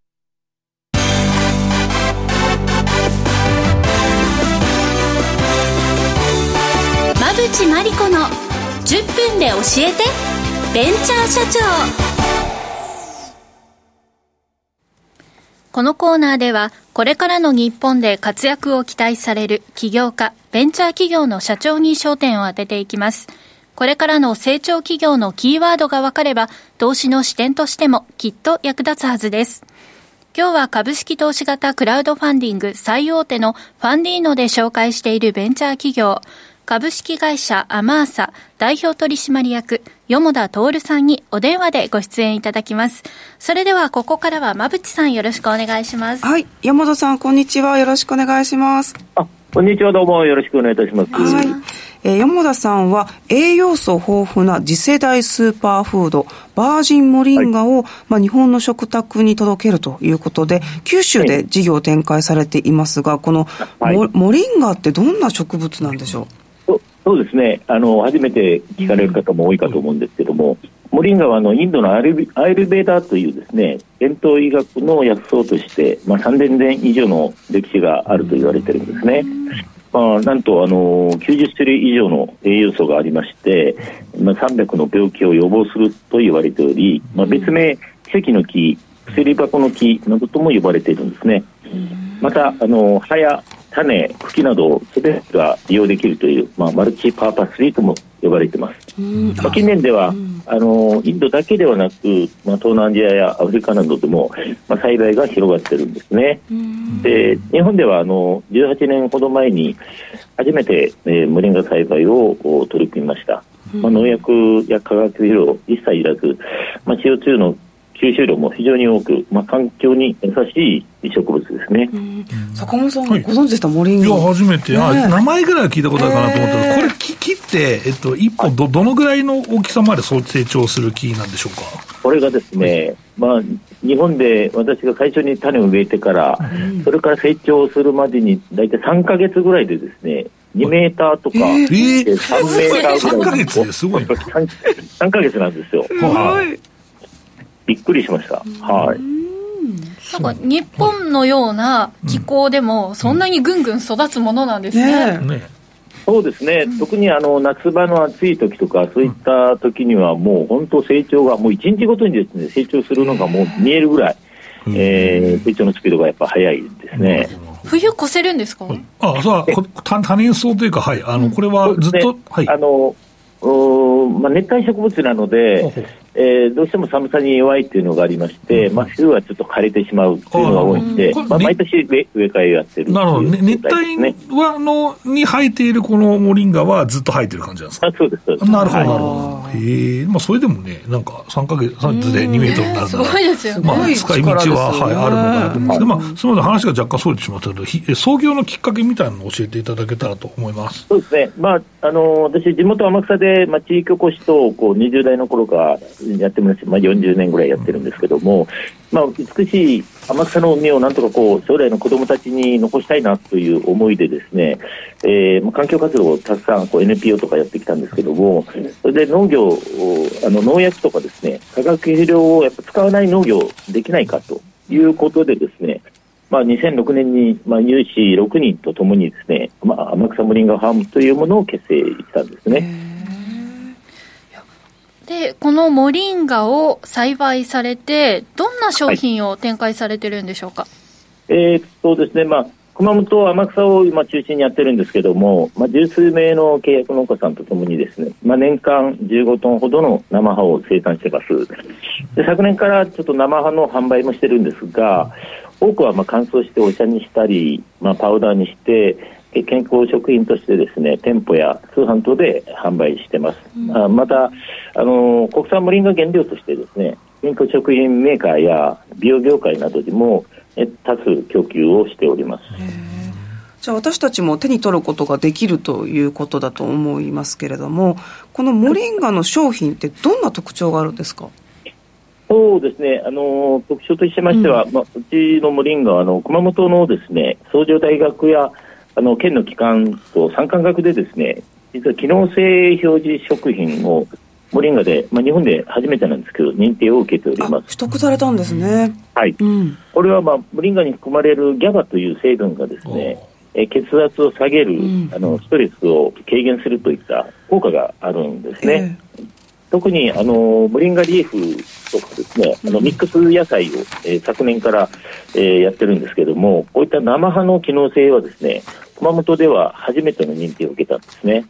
馬淵真理子の10分で教えてベンチャー社長このコーナーでは、これからの日本で活躍を期待される起業家、ベンチャー企業の社長に焦点を当てていきます。これからの成長企業のキーワードが分かれば、投資の視点としてもきっと役立つはずです。今日は株式投資型クラウドファンディング最大手のファンディーノで紹介しているベンチャー企業、株式会社アマーサ代表取締役、よ田徹さんにお電話でご出演いただきます。それではここからは馬淵さんよろしくお願いします。はい。山田さん、こんにちは。よろしくお願いします。あ、こんにちは。どうもよろしくお願いいたします。はい。えー、山田さんは栄養素豊富な次世代スーパーフード、バージンモリンガを、はい、まあ、日本の食卓に届けるということで、九州で事業を展開されていますが、このモ,、モリンガってどんな植物なんでしょう？そうですねあの初めて聞かれる方も多いかと思うんですけども、モリンガはあのインドのアイルベーダーというですね伝統医学の薬草として、まあ、3000年以上の歴史があると言われてるんですね。まあ、なんとあの90種類以上の栄養素がありまして、まあ、300の病気を予防すると言われており、まあ、別名奇跡の木薬箱の木などとも呼ばれているんですね。またあの葉や種、茎などすべてが利用できるという、まあ、マルチパーパスリーとも呼ばれています。まあ、近年では、あのインドだけではなく、まあ、東南アジアやアフリカなどでも、まあ、栽培が広がってるんですね。で日本ではあの18年ほど前に初めて、えー、モリンガ栽培を取り組みました。まあ、農薬や化学肥料一切いらず、まあ、CO2 の吸収量も非常に多く、まあ、環境に優しい植物ですね。坂本さん、ご存知でした、モリンガ。いや、初めて、ね、名前ぐらいは聞いたことあるかなと思ったら、これ、切って、えっと、一本ど、どのぐらいの大きさまで成長する木なんでしょうか？これがですね、まあ、日本で私が最初に種を植えてから、それから成長するまでに、大体3か月ぐらいでですね、2メーターとか、えー、3メーターぐらい。3ヶ月すごい。3, 3ヶ月なんですよ。はい。びっくりしました。はい。なんか日本のような気候でも、そんなにぐんぐん育つものなんですね。ねねそうですね、特にあの夏場の暑い時とか、そういった時には、もう本当、成長が、もう1日ごとにですね成長するのがもう見えるぐらい、えー、成長のスピードがやっぱ速いですね。冬越せるんですか？あそう多年草というか、はい、あのこれはずっと、ね、はい、あのおまあ、熱帯植物なので、えー、どうしても寒さに弱いっていうのがありまして、まあ、冬はちょっと枯れてしまうっていうのが多いんで、まあ、毎年植え替えやってるなるほど、ね、熱帯はのに生えているこのモリンガはずっと生えてる感じなんですか？あそうですなるほど、なるほど。へえ、まあ、それでもね、なんか3か月、3月で2メートルになるすごいですよ、ね、まあ、使い道は、はい、あるのかなと思うん。ですけど、まあ、その話が若干それてしまったけど、創業のきっかけみたいなのを教えていただけたらと思います。そうですね。まあ、あの、私、地元天草で、まあ、地域おこしと、こう、20代の頃からやってますまあ、40年ぐらいやってるんですけども、まあ、美しい天草の海をなんとかこう将来の子どもたちに残したいなという思いでですね、えー、環境活動をたくさんこう NPO とかやってきたんですけども、それで農業、あの農薬とかですね、化学肥料をやっぱ使わない農業できないかということでですね、まあ、2006年に、まあ、有志6人とともにですね、まあ、天草モリンガファームというものを結成したんですね。で、このモリンガを栽培されて、どんな商品を展開されてるんでしょうか？はい、えー、そうですね、まあ、熊本、天草を今中心にやってるんですけども、まあ、十数名の契約農家さんとともにですね、まあ、年間15トンほどの生葉を生産してます。で昨年からちょっと生葉の販売もしてるんですが、多くはまあ乾燥してお茶にしたり、まあ、パウダーにして、健康食品としてですね店舗や通販等で販売してます、うん、あまたあの国産モリンガ原料としてですね健康食品メーカーや美容業界などでも多数供給をしております。じゃあ私たちも手に取ることができるということだと思いますけれどもこのモリンガの商品ってどんな特徴があるんですか？そうですね、あの特徴としましては、うん、まあ、うちのモリンガはあの熊本のですね創業大学やあの県の機関と三官学でですね実は機能性表示食品をモリンガで、まあ、日本で初めてなんですけど認定を受けております。取得されたんですね。はい、うん、これは、まあ、モリンガに含まれるギャバという成分がですねえ血圧を下げる、うん、あのストレスを軽減するといった効果があるんですね、えー特にあのモリンガリーフとかですね、あのミックス野菜を、えー、昨年から、えー、やってるんですけども、こういった生葉の機能性はですね、熊本では初めての認定を受けたんですね。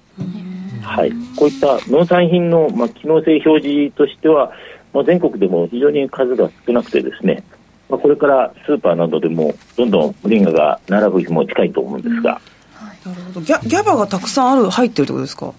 はい、こういった農産品の、まあ、機能性表示としては、まあ、全国でも非常に数が少なくてですね、まあ、これからスーパーなどでもどんどんモリンガが並ぶ日も近いと思うんですが。なるほど。ギャギャバがたくさんある入ってるってことですか？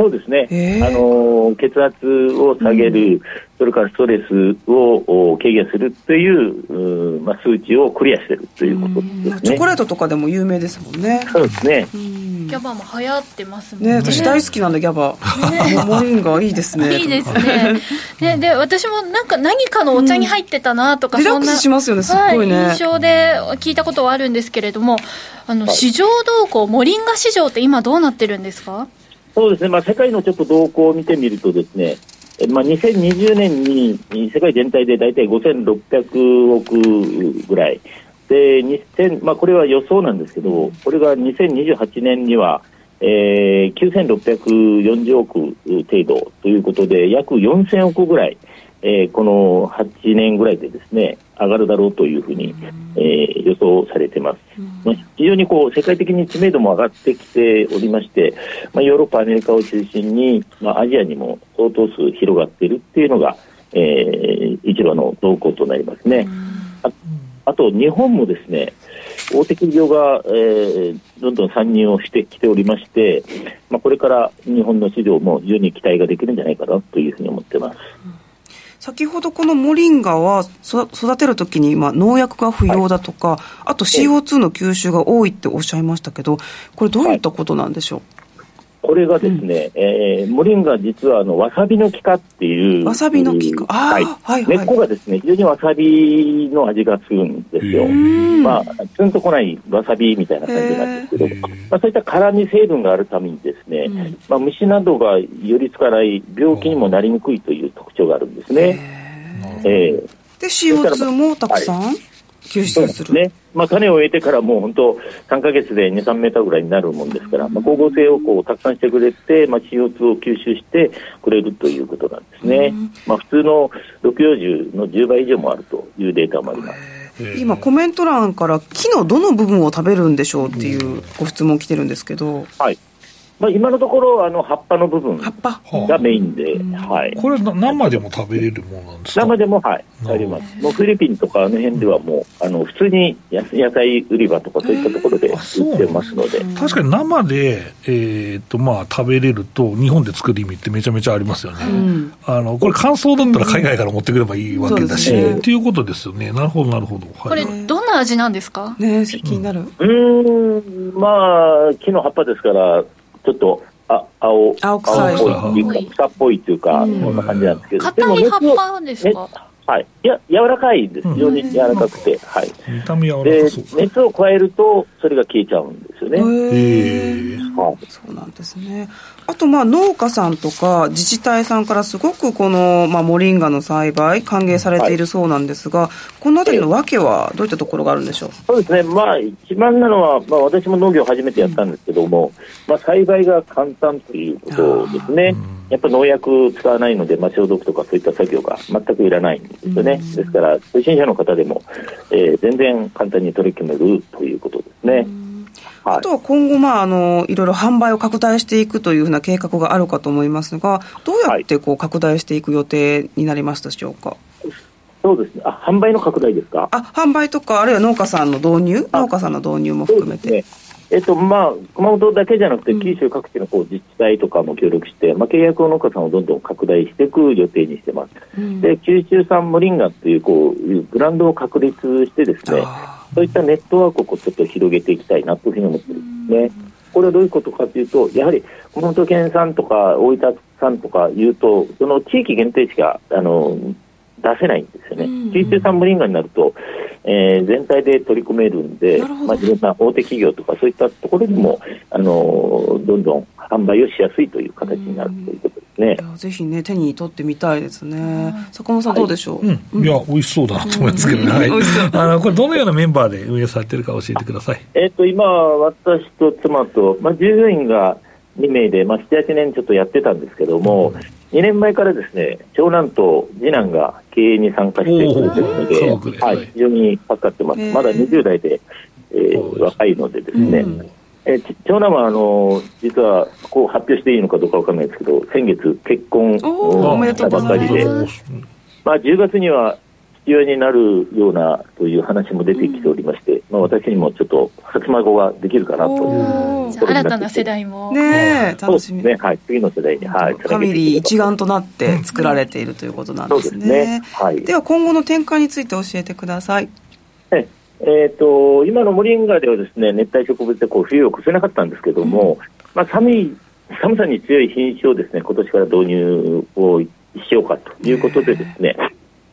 そうですね、あの血圧を下げる、うん、それからストレスを軽減するという、まあ、数値をクリアしているということですね、チョコレートとかでも有名ですもんね。そうですね、ギャバも流行ってますもんね。ね私大好きなんで、ギャバ。ね、モリンガいいですね。いいですね。[LAUGHS] ね、で、私もなんか何かのお茶に入ってたなとか、うん、リラックスしますよね、すごいね、はい。印象で聞いたことはあるんですけれども、あの、市場動向、モリンガ市場って今どうなってるんですか？そうですね、まあ、世界のちょっと動向を見てみるとですね、まあ、2020年に世界全体で大体5600億ぐらい、で2000まあ、これは予想なんですけど、これが2028年には、えー、9640億程度ということで、約4000億ぐらい、えー、この8年ぐらいでですね上がるだろうというふうに、えー、予想されています、まあ、非常にこう世界的に知名度も上がってきておりまして、まあ、ヨーロッパ、アメリカを中心に、まあ、アジアにも相当数広がっているっていうのが、えー、一番の動向となりますね。ああと日本もですね大手企業が、えー、どんどん参入をしてきておりまして、まあ、これから日本の市場も非常に期待ができるんじゃないかなというふうに思っています。先ほどこのモリンガは育てるときにまあ農薬が不要だとか、はい、あと CO2 の吸収が多いっておっしゃいましたけど、これどういったことなんでしょう、はいこれがですね、うん、えー、モリンガ実はあのわさびの木かっていう。わさびの木か。あはい、はい根っこがですね、非常にわさびの味がするんですよ。まあ、ツンとこないわさびみたいな感じなんですけど、まあ、そういった辛み成分があるためにですね、うん、まあ、虫などが寄りつかない病気にもなりにくいというですね。えー、で、CO2 もたくさん、はい吸収する。ね。まあ、種を植えてからもう本当、3か月で2、3メーターぐらいになるもんですから、まあ、光合成をこうたくさんしてくれて、まあ、CO2 を吸収してくれるということなんですね。まあ、普通の緑葉樹の10倍以上もあるというデータもあります。今、コメント欄から木のどの部分を食べるんでしょうっていうご質問来てるんですけど、はい、まあ、今のところあの葉っぱの部分がメインで、はい、これ生でも食べれるものなんですか？生でもはい。あります。もうフィリピンとかあの辺ではもうあの普通に野菜売り場とかそういったところで売ってますので。確かに生で、えーとまあ、食べれると日本で作る意味ってめちゃめちゃありますよね、うん、あのこれ乾燥だったら海外から持ってくればいいわけだし、うん、っていうことですよね。なるほどなるほど、はい、これどんな味なんですか？ね気になる。うん。まあ木の葉っぱですからちょっとあ青青臭い。青っぽい草っぽいというか、そんな感じなんですけど、硬い葉っぱですか？はい。いや、柔らかいです。非常に柔らかくて、はい。見た目柔らかで、熱を加えると、それが消えちゃうんですよね。へえ。はい。そうなんですね。あと、まあ、農家さんとか自治体さんからすごくこの、まあ、モリンガの栽培、歓迎されているそうなんですが、はい、このあたりの訳はどういったところがあるんでしょう？そうですね。まあ、一番なのは、まあ、私も農業を初めてやったんですけども、うん、まあ、栽培が簡単ということですね。やっぱ農薬使わないので、まあ、消毒とかそういった作業が全くいらないんですよね。ですから、初心者の方でも、えー、全然簡単に取り組めるということですね。はい、あとは今後、まあ、あのいろいろ販売を拡大していくというふうな計画があるかと思いますが、どうやってこう拡大していく予定になりますでしょうか？そうですね。あ、販売の拡大ですか？あ、販売とか、あるいは農家さんの導入、農家さんの導入も含めて。えっとまあ、熊本だけじゃなくて、九州各地のこう自治体とかも協力して、まあ、契約農家さんをどんどん拡大していく予定にしてます、うん、で九州産モリンガっていうこうブランドを確立してですねそういったネットワークをちょっと広げていきたいなというふうに思ってるんですね。これはどういうことかというと、やはり熊本県産とか大分産とかいうと、その地域限定しかあの出せないんですよね。九州産モリンガになると、えー、全体で取り組めるんで、まあ、いろんな大手企業とかそういったところにも、あのどんどん販売をしやすいという形になるということですね。ぜひね、手に取ってみたいですね。坂本さん、どうでしょう、はい。うん、いや、美味しそうだなと思いますけどね。はい、あのこれ、どのようなメンバーで運営されてるか教えてください。えっ、と、今、私と妻と、まあ、従業員が2名で、まあ、7、8年ちょっとやってたんですけども、2年前からですね長男と次男が経営に参加してくれてるので、はい、非常に助かってます、まだ20代で、えー、若いのでですね、うん。え長男はあの実はこう発表していいのかどうかわからないですけど先月結婚したばかりで、まあ、10月には父親になるようなという話も出てきておりまして、うん、まあ、私にもちょっと初孫ができるかなという新たな世代も。ね楽しみ。ね、はい、次の世代に、はい、ファミリー一丸となって作られているということなんですね,、ね。はい、では今後の展開について教えてください。ええーと、今のモリンガではですね熱帯植物でこう冬を越せなかったんですけども、うん、まあ、寒い寒さに強い品種をですね今年から導入をしようかということでですね、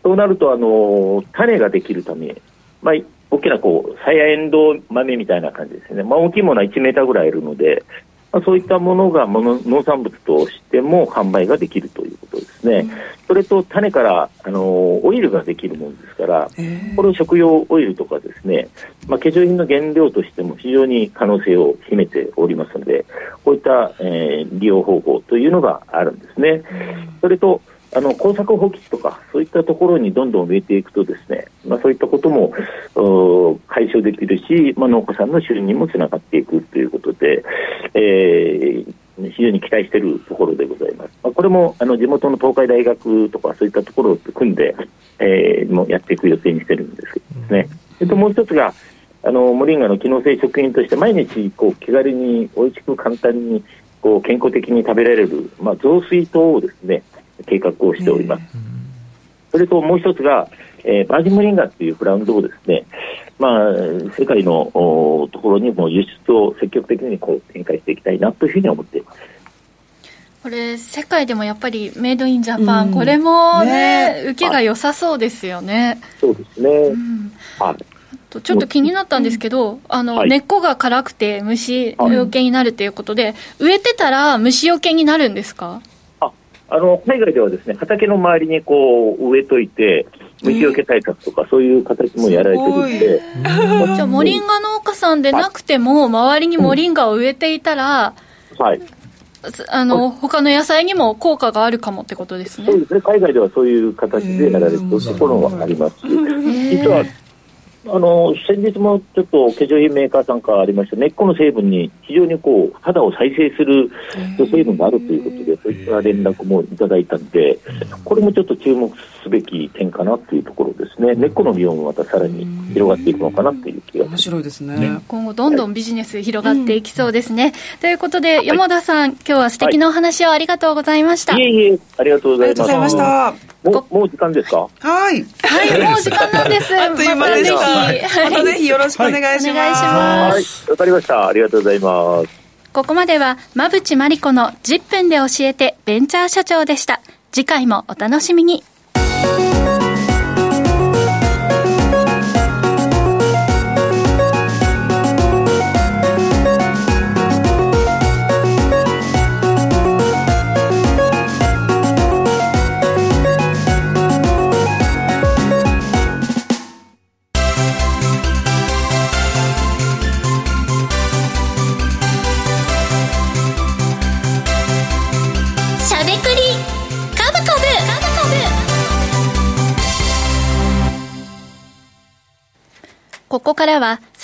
そうなるとあの種ができるため、まあ、大きなこうサヤエンドウ豆みたいな感じですね、まあ、大きいものは1メーターぐらいいるので、まあ、そういったものがもの農産物としても販売ができるということですね、うん、それと種からあのオイルができるものですから、これを食用オイルとかですね、まあ、化粧品の原料としても非常に可能性を秘めておりますので、こういった、えー、利用方法というのがあるんですね。それとあの耕作放棄地とかそういったところにどんどん植えていくとですね、まあ、そういったことも解消できるし、まあ、農家さんの収入にもつながっていくということで、えー、非常に期待しているところでございます。まあ、これもあの地元の東海大学とかそういったところを組んで、えー、もやっていく予定にしてるんですけどですね。えっと、もう一つがあのモリンガの機能性食品として毎日こう気軽に美味しく簡単にこう健康的に食べられる、まあ、雑炊等をですね計画をしております。それともう一つが、えー、バージンモリンガっていうブランドをですね、まあ、世界のところにも輸出を積極的にこう展開していきたいなというふうに思っています。これ世界でもやっぱりメイドインジャパン、うん、これもね、ね、受けが良さそうですよね。そうですね。うん、はい。ちょっと気になったんですけど、あの、はい、根っこが辛くて虫よけになるということで、植えてたら虫よけになるんですか？あの海外ではですね畑の周りにこう植えといて虫除け対策とか、そういう形もやられてるんで、じゃあモリンガ農家さんでなくても周りにモリンガを植えていたら、はい、あの他の野菜にも効果があるかもってことですね。そうですね。海外ではそういう形でやられてるところがあります。し、実はあの先日もちょっと化粧品メーカーさんからありました根っこの成分に非常にこう肌を再生する成分があるということでそういった連絡もいただいたのでこれもちょっと注目すべき点かなというところですね。根っこの利用もまたさらに広がっていくのかなという気が面白いですね、ね、今後どんどんビジネス広がっていきそうですね、ということで山田さん、今日は素敵なお話をありがとうございました、い、えいえありがとうございました。もうもう時間ですか？はい。はいもう時間なんです。[LAUGHS] あっという間でした、はい、またぜひよろしくお願いします。はい、わかりました。ありがとうございます。ここまでは、馬淵真理子の10分で教えてベンチャー社長でした。次回もお楽しみに。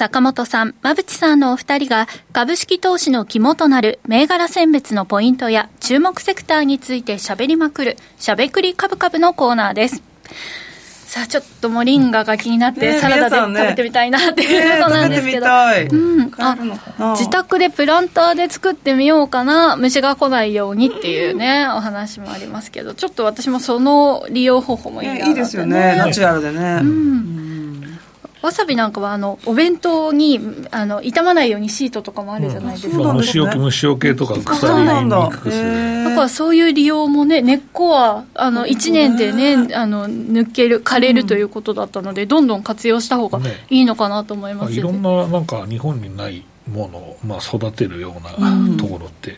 坂本さん、馬淵さんのお二人が株式投資の肝となる銘柄選別のポイントや注目セクターについて喋りまくるしゃべくり株株のコーナーです。さあちょっとモリンガが気になって、サラダで食べてみたいなっていうことなんですけど、ねうん、あ自宅でプランターで作ってみようかな虫が来ないようにっていうねお話もありますけど。ちょっと私もその利用方法もいいな、ね、いいですよね。ナチュラルでね、うんわさびなんかはあのお弁当にあの傷まないようにシートとかもあるじゃないですか、うん、虫よけ虫よけとか腐りにくくするだ。からそういう利用もね根っこはあの1年でねあの抜ける枯れるということだったので、どんどん活用した方がいいのかなと思います、ね、いろんななんか日本にないものを、まあ、育てるようなところって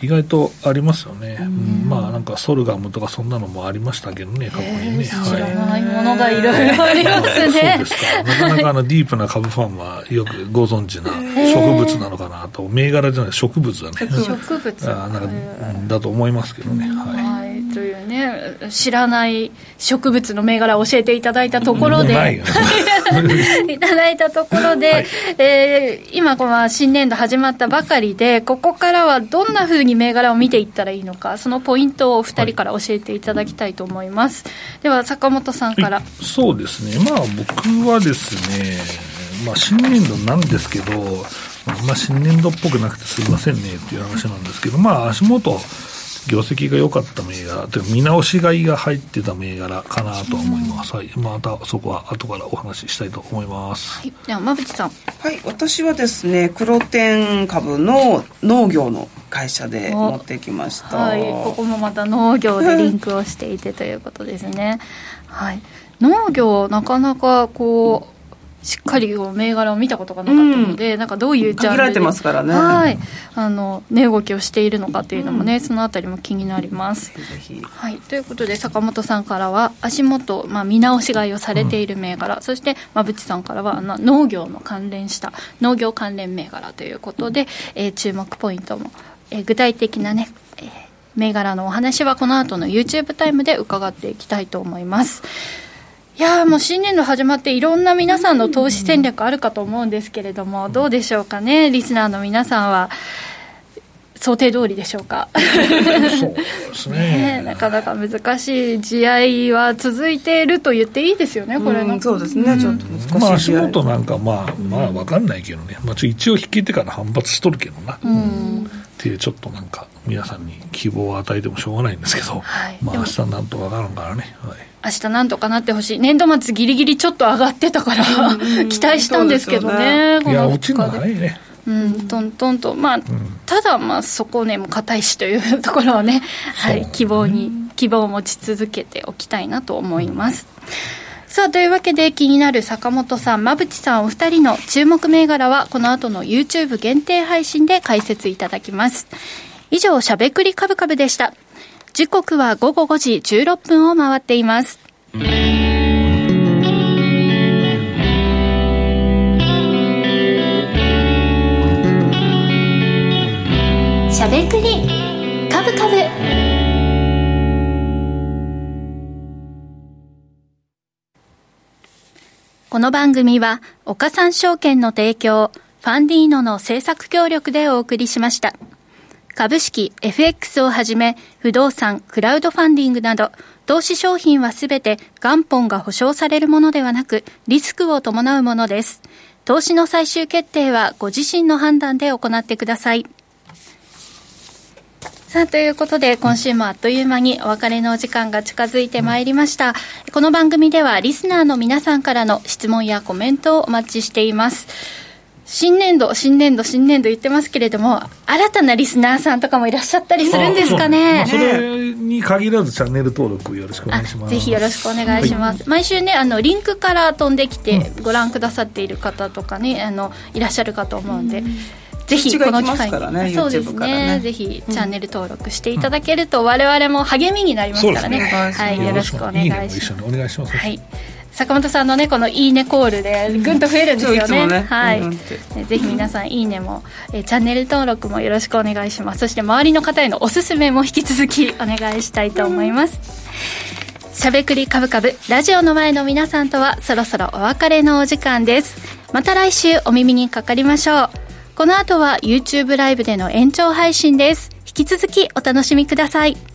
意外とありますよね、うん、まあなんかソルガムとかそんなのもありましたけどね過去にね、知らないものがいろいろありますね、そうですか。なかなかあのディープな株ファンはよくご存知な植物なのかなと。銘柄じゃない植物だね。植物。あなんかだと思いますけどね、はい、はい。というね知らない植物の銘柄を教えていただいたところで、い [LAUGHS] [LAUGHS] ただいたところで、はい、えー、今この新年度始まったばかりでここからはどんなふうに銘柄を見ていったらいいのかそのポイントをお二人から教えていただきたいと思います、はい、では坂本さんから、はい、そうですね。まあ僕はですねまあ新年度なんですけどまあ新年度っぽくなくてすみませんねっていう話なんですけどまあ足元業績が良かった銘柄という見直し買いが入ってた銘柄かなと思います、はい、またそこは後からお話ししたいと思います、はい、では馬淵さん。はい。私はですね黒天株の農業の会社で持ってきました。はい。ここもまた農業でリンクをしていてということですね。はい。農業なかなかこうしっかり銘柄を見たことがなかったので、うん、なんかどういうジャンルられてますからね。はい。あの値動きをしているのかっていうのもね、うん、そのあたりも気になります。はい、ということで坂本さんからは足元、まあ、見直し買いをされている銘柄、うん、そして馬淵さんからは農業の関連した農業関連銘柄ということで、えー、注目ポイントも、えー、具体的なね、えー、銘柄のお話はこの後の YouTube タイムで伺っていきたいと思います。いやもう新年度始まっていろんな皆さんの投資戦略あるかと思うんですけれども、どうでしょうかね、リスナーの皆さんは。想定通りでしょうか？そうですね。ね、なかなか難しい試合は続いていると言っていいですよね、これの、そうですね、ちょっと難しい、まあ、足元なんか、まあ、まあ、分かんないけどね、まあ、一応引けてから反発しとるけどな、うん、っていう、ちょっとなんか、皆さんに希望を与えてもしょうがないんですけど、はい、まあ明日なんとかなるからね。はい明日なんとかなってほしい、年度末ぎりぎりちょっと上がってたから、[LAUGHS] 期待したんですけどね、ねいや、落ちるの早いね。うん、トントンと、まあ、うん、ただ、まあ、底根も硬いしという [LAUGHS] ところをね、はい、希望に、希望を持ち続けておきたいなと思います。さあ、というわけで気になる坂本さん、馬淵さんお二人の注目銘柄は、この後の YouTube 限定配信で解説いただきます。以上、しゃべくりカブカブでした。時刻は午後5時16分を回っています。しゃべくりカブカブこの番組は岡三証券の提供ファンディーノの制作協力でお送りしました。株式、FX をはじめ、不動産、クラウドファンディングなど、投資商品はすべて元本が保証されるものではなく、リスクを伴うものです。投資の最終決定はご自身の判断で行ってください。さあ、ということで、今週もあっという間にお別れのお時間が近づいてまいりました。この番組では、リスナーの皆さんからの質問やコメントをお待ちしています。新年度、新年度、新年度言ってますけれども、新たなリスナーさんとかもいらっしゃったりするんですかね。それに限らずチャンネル登録よろしくお願いします。ぜひよろしくお願いします。はい、毎週ね、あの、リンクから飛んできてご覧くださっている方とかね、あの、いらっしゃるかと思うんで、うん。ぜひこの機会に、ね、そうですね、ね、ぜひチャンネル登録していただけると、我々も励みになりますからね、ね。はい、よろしくお願いします。お願いします。はい坂本さんのねこのいいねコールでぐんと増えるんですよね。ねはい、うん、ぜひ皆さんいいねも、えチャンネル登録もよろしくお願いします。そして周りの方へのおすすめも引き続きお願いしたいと思います。しゃべくりカブカブラジオの前の皆さんとはそろそろお別れのお時間です。また来週お耳にかかりましょう。この後は YouTube ライブでの延長配信です。引き続きお楽しみください。